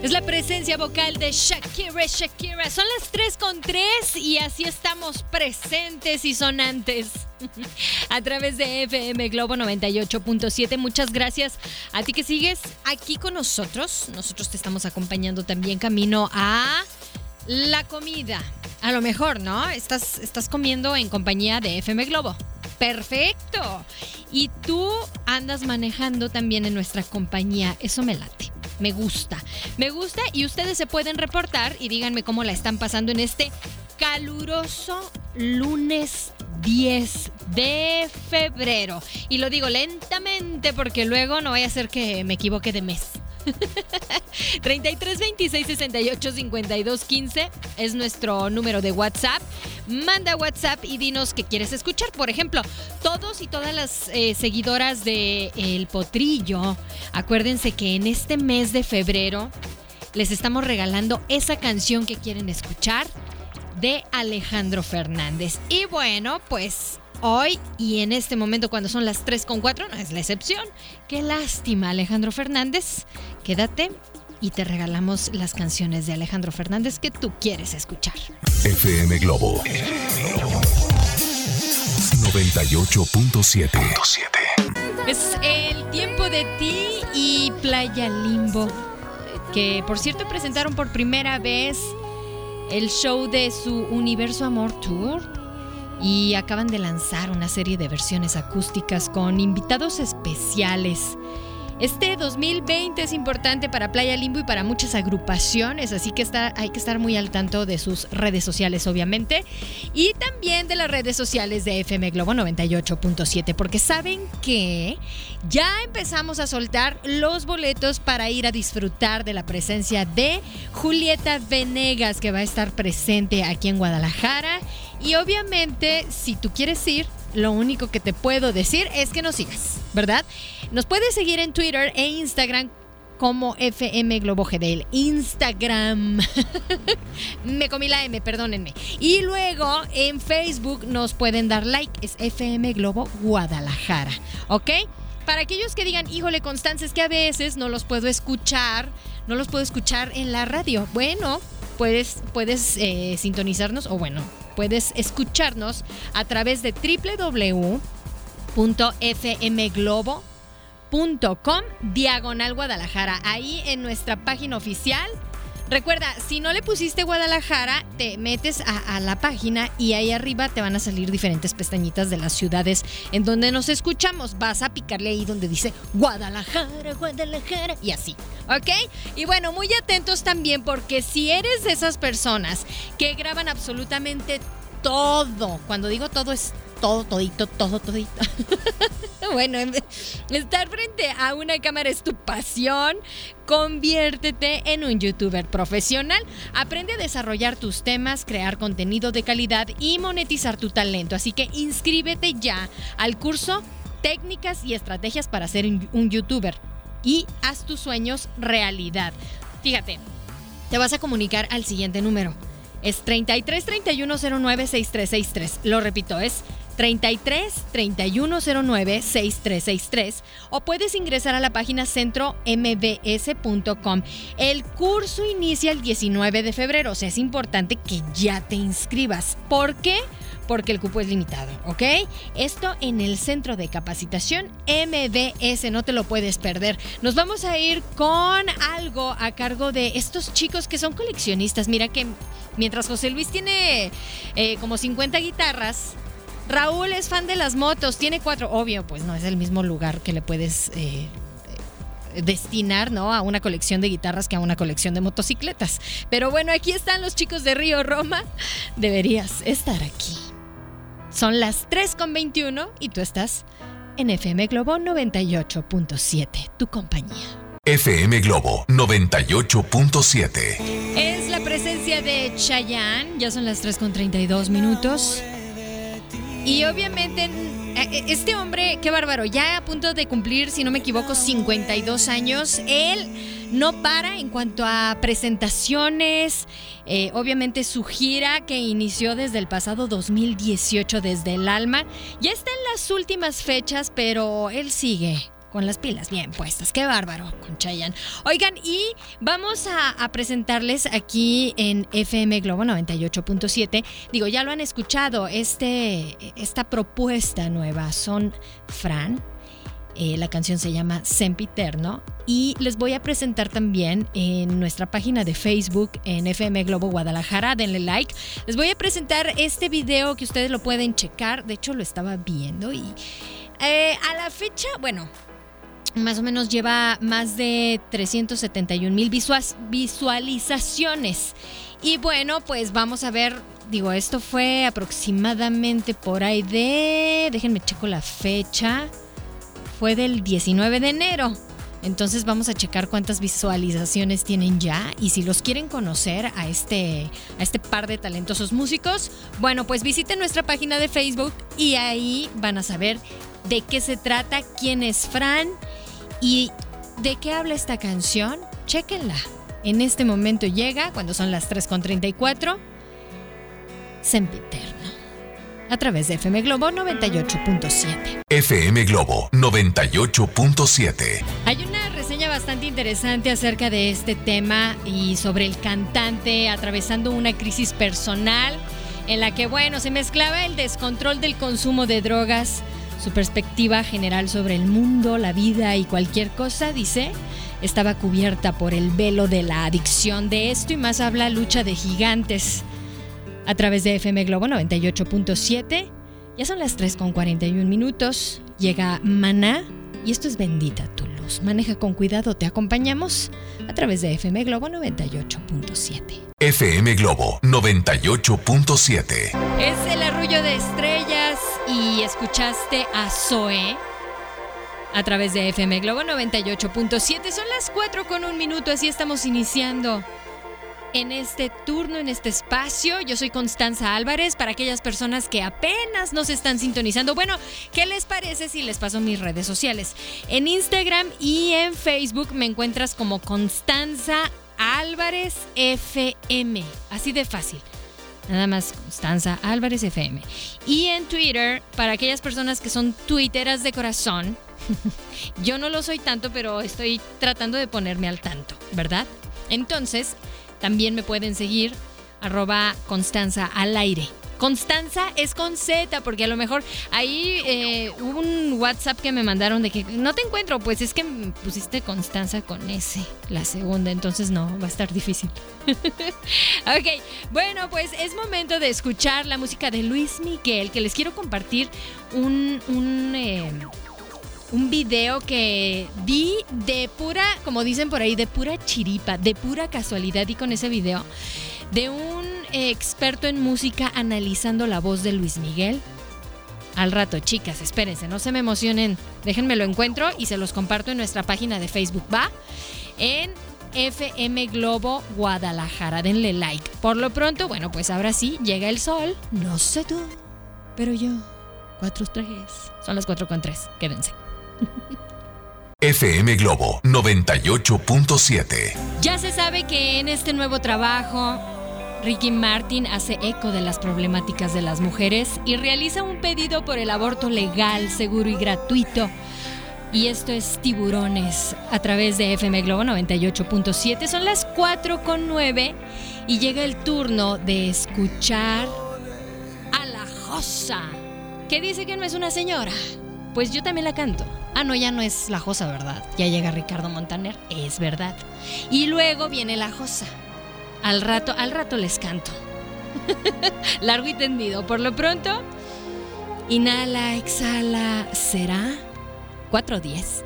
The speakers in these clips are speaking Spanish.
Es la presencia vocal de Shakira, Shakira. Son las 3 con 3 y así estamos presentes y sonantes a través de FM Globo 98.7. Muchas gracias a ti que sigues aquí con nosotros. Nosotros te estamos acompañando también camino a la comida. A lo mejor, ¿no? Estás, estás comiendo en compañía de FM Globo. Perfecto. Y tú andas manejando también en nuestra compañía. Eso me late. Me gusta. Me gusta y ustedes se pueden reportar y díganme cómo la están pasando en este caluroso lunes 10 de febrero. Y lo digo lentamente porque luego no vaya a ser que me equivoque de mes. 33 26 68 52 15 es nuestro número de WhatsApp. Manda WhatsApp y dinos qué quieres escuchar. Por ejemplo, todos y todas las eh, seguidoras de El Potrillo, acuérdense que en este mes de febrero les estamos regalando esa canción que quieren escuchar de Alejandro Fernández. Y bueno, pues hoy y en este momento cuando son las 3 con 4 no es la excepción. Qué lástima, Alejandro Fernández. Quédate y te regalamos las canciones de Alejandro Fernández que tú quieres escuchar. FM Globo 98.7. Es el tiempo de ti y Playa Limbo, que por cierto presentaron por primera vez el show de su Universo Amor Tour y acaban de lanzar una serie de versiones acústicas con invitados especiales. Este 2020 es importante para Playa Limbo y para muchas agrupaciones, así que está, hay que estar muy al tanto de sus redes sociales, obviamente, y también de las redes sociales de FM Globo 98.7, porque saben que ya empezamos a soltar los boletos para ir a disfrutar de la presencia de Julieta Venegas, que va a estar presente aquí en Guadalajara. Y obviamente, si tú quieres ir, lo único que te puedo decir es que nos sigas, ¿verdad? Nos puedes seguir en Twitter e Instagram como FM Globo GDL. Instagram. Me comí la M, perdónenme. Y luego en Facebook nos pueden dar like. Es FM Globo Guadalajara. ¿Ok? Para aquellos que digan, híjole, Constanza, es que a veces no los puedo escuchar, no los puedo escuchar en la radio. Bueno, puedes, puedes eh, sintonizarnos, o bueno, puedes escucharnos a través de www.fmglobo.com diagonal Guadalajara. Ahí en nuestra página oficial. Recuerda, si no le pusiste Guadalajara, te metes a, a, la página y ahí arriba te van a salir diferentes pestañitas de las ciudades en donde nos escuchamos. Vas a picarle ahí donde dice Guadalajara, Guadalajara y así. ¿Ok? Y bueno, muy atentos también porque si eres de esas personas que graban absolutamente todo, cuando digo todo es todo, todito, todo, todito. bueno, estar frente a una cámara es tu pasión. Conviértete en un youtuber profesional. Aprende a desarrollar tus temas, crear contenido de calidad y monetizar tu talento. Así que inscríbete ya al curso Técnicas y Estrategias para ser un youtuber y haz tus sueños realidad. Fíjate, te vas a comunicar al siguiente número. Es 33 3109 6363. Lo repito, es 33 3109 6363 o puedes ingresar a la página centrombs.com. El curso inicia el 19 de febrero, o sea, es importante que ya te inscribas. ¿Por qué? Porque el cupo es limitado, ¿ok? Esto en el centro de capacitación MBS, no te lo puedes perder. Nos vamos a ir con algo a cargo de estos chicos que son coleccionistas. Mira que mientras José Luis tiene eh, como 50 guitarras, Raúl es fan de las motos, tiene cuatro. Obvio, pues no es el mismo lugar que le puedes eh, destinar, ¿no? A una colección de guitarras que a una colección de motocicletas. Pero bueno, aquí están los chicos de Río Roma. Deberías estar aquí. Son las 3.21 y tú estás en FM Globo 98.7, tu compañía. FM Globo 98.7. Es la presencia de Chayanne, ya son las 3.32 minutos. Y obviamente eh, eh, este hombre, qué bárbaro, ya a punto de cumplir, si no me equivoco, 52 años. Él no para en cuanto a presentaciones. Eh, obviamente su gira que inició desde el pasado 2018 desde el alma. Ya está en las últimas fechas, pero él sigue con las pilas bien puestas. Qué bárbaro con Chayanne. Oigan, y vamos a, presentarles aquí en FM Globo 98.7. Digo, ya lo han escuchado, este, esta propuesta nueva son Fran. Eh, la canción se llama Sempiterno y les voy a presentar también en nuestra página de Facebook en FM Globo Guadalajara. Denle like. Les voy a presentar este video que ustedes lo pueden checar. De hecho, lo estaba viendo y eh, a la fecha, bueno, más o menos lleva más de 371 mil visualizaciones. Y bueno, pues vamos a ver, digo, esto fue aproximadamente por ahí de, déjenme checo la fecha, fue del 19 de enero. Entonces vamos a checar cuántas visualizaciones tienen ya y si los quieren conocer a este, a este par de talentosos músicos, bueno, pues visiten nuestra página de Facebook y ahí van a saber de qué se trata, quién es Fran ¿Y de qué habla esta canción? Chéquenla. En este momento llega, cuando son las 3.34, Sempiterno. A través de FM Globo 98.7. FM Globo 98.7. Hay bastante interesante acerca de este tema y sobre el cantante atravesando una crisis personal en la que, bueno, se mezclaba el descontrol del consumo de drogas su perspectiva general sobre el mundo, la vida y cualquier cosa, dice, estaba cubierta por el velo de la adicción. De esto y más habla Lucha de Gigantes a través de FM Globo 98.7. Ya son las 3 con 41 minutos. Llega Maná y esto es Bendita Maneja con cuidado, te acompañamos a través de FM Globo 98.7. FM Globo 98.7. Es el arrullo de estrellas y escuchaste a Zoe a través de FM Globo 98.7. Son las 4 con un minuto, así estamos iniciando en este turno, en este espacio. Yo soy Constanza Álvarez, para aquellas personas que apenas nos están sintonizando. Bueno, ¿qué les parece si les paso mis redes sociales? En Instagram y en Facebook me encuentras como Constanza Álvarez FM. Así de fácil. Nada más Constanza Álvarez FM. Y en Twitter, para aquellas personas que son twitteras de corazón, yo no lo soy tanto, pero estoy tratando de ponerme al tanto, ¿verdad? Entonces, también me pueden seguir arroba Constanza al aire. Constanza es con Z, porque a lo mejor ahí eh, hubo un WhatsApp que me mandaron de que no te encuentro, pues es que pusiste Constanza con S, la segunda, entonces no, va a estar difícil. ok, bueno, pues es momento de escuchar la música de Luis Miguel, que les quiero compartir un... un eh, un video que vi de pura, como dicen por ahí, de pura chiripa, de pura casualidad y con ese video de un experto en música analizando la voz de Luis Miguel. Al rato, chicas, espérense, no se me emocionen, déjenme lo encuentro y se los comparto en nuestra página de Facebook, ¿va? En FM Globo Guadalajara, denle like. Por lo pronto, bueno, pues ahora sí, llega el sol, no sé tú, pero yo, 4-3, son las 4 con 3, quédense. FM Globo 98.7. Ya se sabe que en este nuevo trabajo Ricky Martin hace eco de las problemáticas de las mujeres y realiza un pedido por el aborto legal, seguro y gratuito. Y esto es Tiburones a través de FM Globo 98.7. Son las 4.9 y llega el turno de escuchar a la Josa, que dice que no es una señora. Pues yo también la canto. Ah, no, ya no es la Josa, ¿verdad? Ya llega Ricardo Montaner, es verdad. Y luego viene la Josa. Al rato, al rato les canto. Largo y tendido. Por lo pronto, Inhala, exhala, será 410.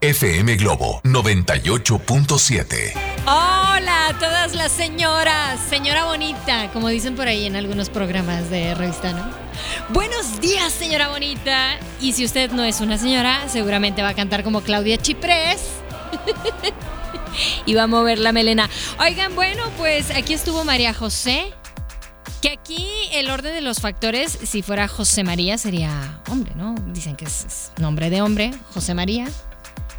FM Globo 98.7. Hola a todas las señoras, señora bonita, como dicen por ahí en algunos programas de revista, ¿no? Buenos días, señora bonita. Y si usted no es una señora, seguramente va a cantar como Claudia Chiprés. y va a mover la melena. Oigan, bueno, pues aquí estuvo María José. Que aquí el orden de los factores, si fuera José María, sería hombre, ¿no? Dicen que es nombre de hombre, José María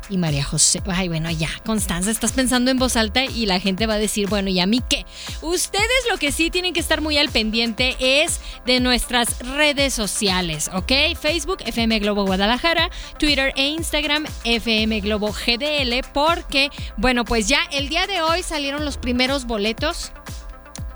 y María José. Ay, bueno, ya, Constanza, estás pensando en voz alta y la gente va a decir, bueno, ¿y a mí qué? Ustedes lo que sí tienen que estar muy al pendiente es de nuestras redes sociales, ¿ok? Facebook, FM Globo Guadalajara, Twitter e Instagram, FM Globo GDL, porque, bueno, pues ya el día de hoy salieron los primeros boletos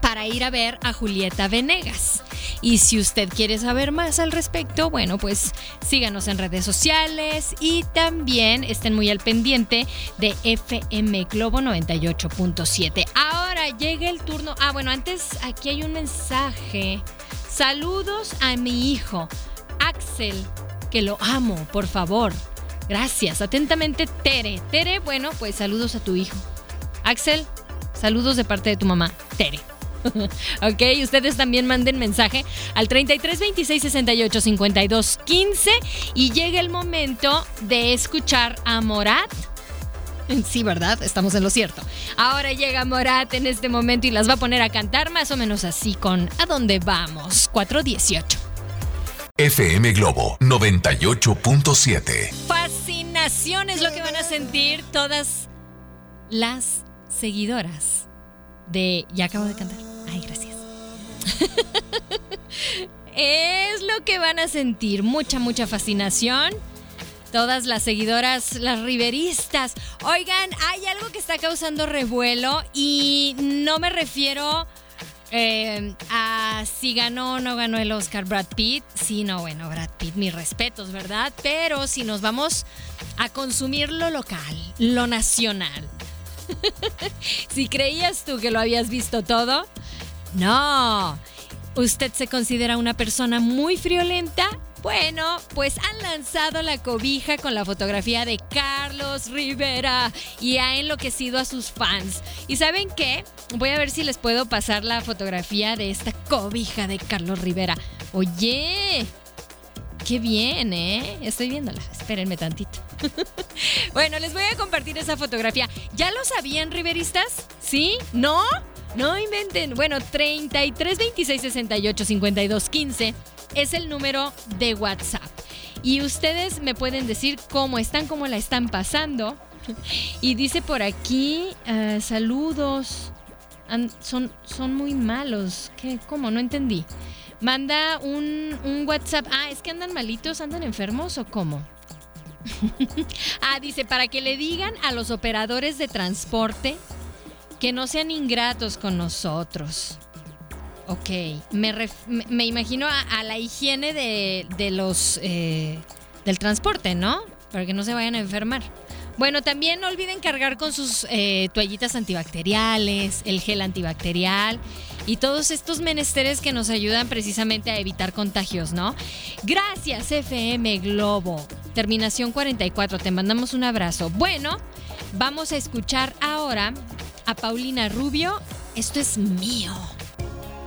para ir a ver a Julieta Venegas. Y si usted quiere saber más al respecto, bueno, pues síganos en redes sociales y también estén muy al pendiente de FM Globo 98.7. Ahora llega el turno. Ah, bueno, antes aquí hay un mensaje. Saludos a mi hijo, Axel, que lo amo, por favor. Gracias. Atentamente, Tere. Tere, bueno, pues saludos a tu hijo. Axel, saludos de parte de tu mamá, Tere. ok, ustedes también manden mensaje al 33 26 68 52 15 y llega el momento de escuchar a Morat. Sí, ¿verdad? Estamos en lo cierto. Ahora llega Morat en este momento y las va a poner a cantar más o menos así con ¿A dónde vamos? 418. FM Globo 98.7. Fascinación es lo que van a sentir todas las seguidoras de... Ya acabo de cantar. Ay, gracias. es lo que van a sentir, mucha, mucha fascinación. Todas las seguidoras, las riveristas. Oigan, hay algo que está causando revuelo y no me refiero eh, a si ganó o no ganó el Oscar Brad Pitt. Sí, no, bueno, Brad Pitt, mis respetos, ¿verdad? Pero si nos vamos a consumir lo local, lo nacional. si creías tú que lo habías visto todo, no. ¿Usted se considera una persona muy friolenta? Bueno, pues han lanzado la cobija con la fotografía de Carlos Rivera y ha enloquecido a sus fans. ¿Y saben qué? Voy a ver si les puedo pasar la fotografía de esta cobija de Carlos Rivera. Oye, qué bien, ¿eh? Estoy viéndola. Espérenme tantito. bueno, les voy a compartir esa fotografía. ¿Ya lo sabían, riveristas? ¿Sí? ¿No? No inventen. Bueno, 33 26 68 52 15 es el número de WhatsApp. Y ustedes me pueden decir cómo están, cómo la están pasando. Y dice por aquí, uh, saludos. son, son muy malos. ¿Qué? ¿Cómo? No entendí. Manda un, un WhatsApp. Ah, es que andan malitos, andan enfermos o cómo. ah, dice, para que le digan a los operadores de transporte que no sean ingratos con nosotros. Ok, me, imagino a, la higiene de, los eh, del transporte, ¿no? Para que no se vayan a enfermar. Bueno, también no olviden cargar con sus eh, toallitas antibacteriales, el gel antibacterial y todos estos menesteres que nos ayudan precisamente a evitar contagios, ¿no? Gracias, FM Globo. Terminación 44, te mandamos un abrazo. Bueno, vamos a escuchar ahora a Paulina Rubio, esto es mío.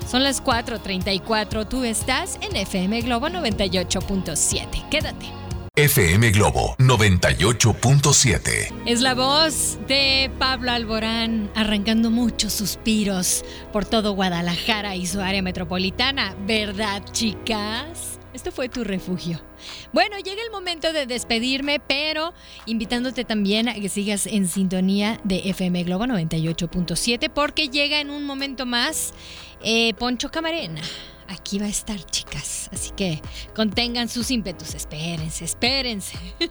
Son las 4:34, tú estás en FM Globo 98.7. Quédate. FM Globo 98.7. Es la voz de Pablo Alborán arrancando muchos suspiros por todo Guadalajara y su área metropolitana, ¿verdad, chicas? Esto fue tu refugio. Bueno, llega el momento de despedirme, pero invitándote también a que sigas en sintonía de FM Globo 98.7 porque llega en un momento más eh, Poncho Camarena aquí va a estar, chicas. Así que contengan sus ímpetus. Espérense, espérense.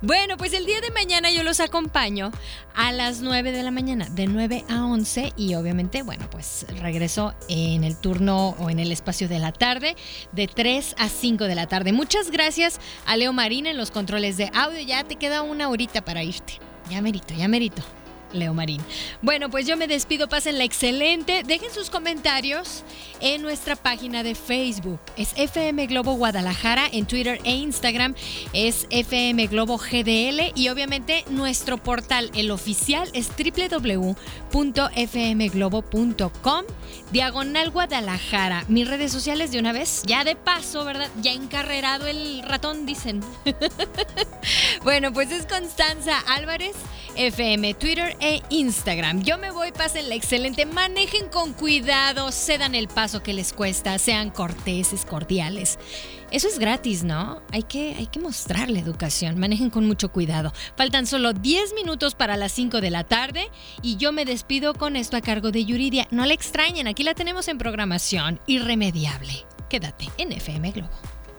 bueno, pues el día de mañana yo los acompaño a las 9 de la mañana, de 9 a 11. Y obviamente, bueno, pues regreso en el turno o en el espacio de la tarde, de 3 a 5 de la tarde. Muchas gracias a Leo Marín en los controles de audio. Ya te queda una horita para irte. Ya merito, ya merito. Leo Marín. Bueno, pues yo me despido, pásenla excelente. Dejen sus comentarios en nuestra página de Facebook. Es FM Globo Guadalajara en Twitter e Instagram. Es FM Globo GDL y obviamente nuestro portal, el oficial, es www.fmglobo.com. Diagonal Guadalajara. Mis redes sociales de una vez, ya de paso, ¿verdad? Ya encarrerado el ratón, dicen. bueno, pues es Constanza Álvarez, FM, Twitter e Instagram. Yo me voy, pasen la excelente, manejen con cuidado, cedan el paso que les cuesta, sean corteses, cordiales. Eso es gratis, ¿no? Hay que, hay que mostrar la educación. Manejen con mucho cuidado. Faltan solo 10 minutos para las 5 de la tarde y yo me despido con esto a cargo de Yuridia. No la extrañen, aquí la tenemos en programación irremediable. Quédate en FM Globo.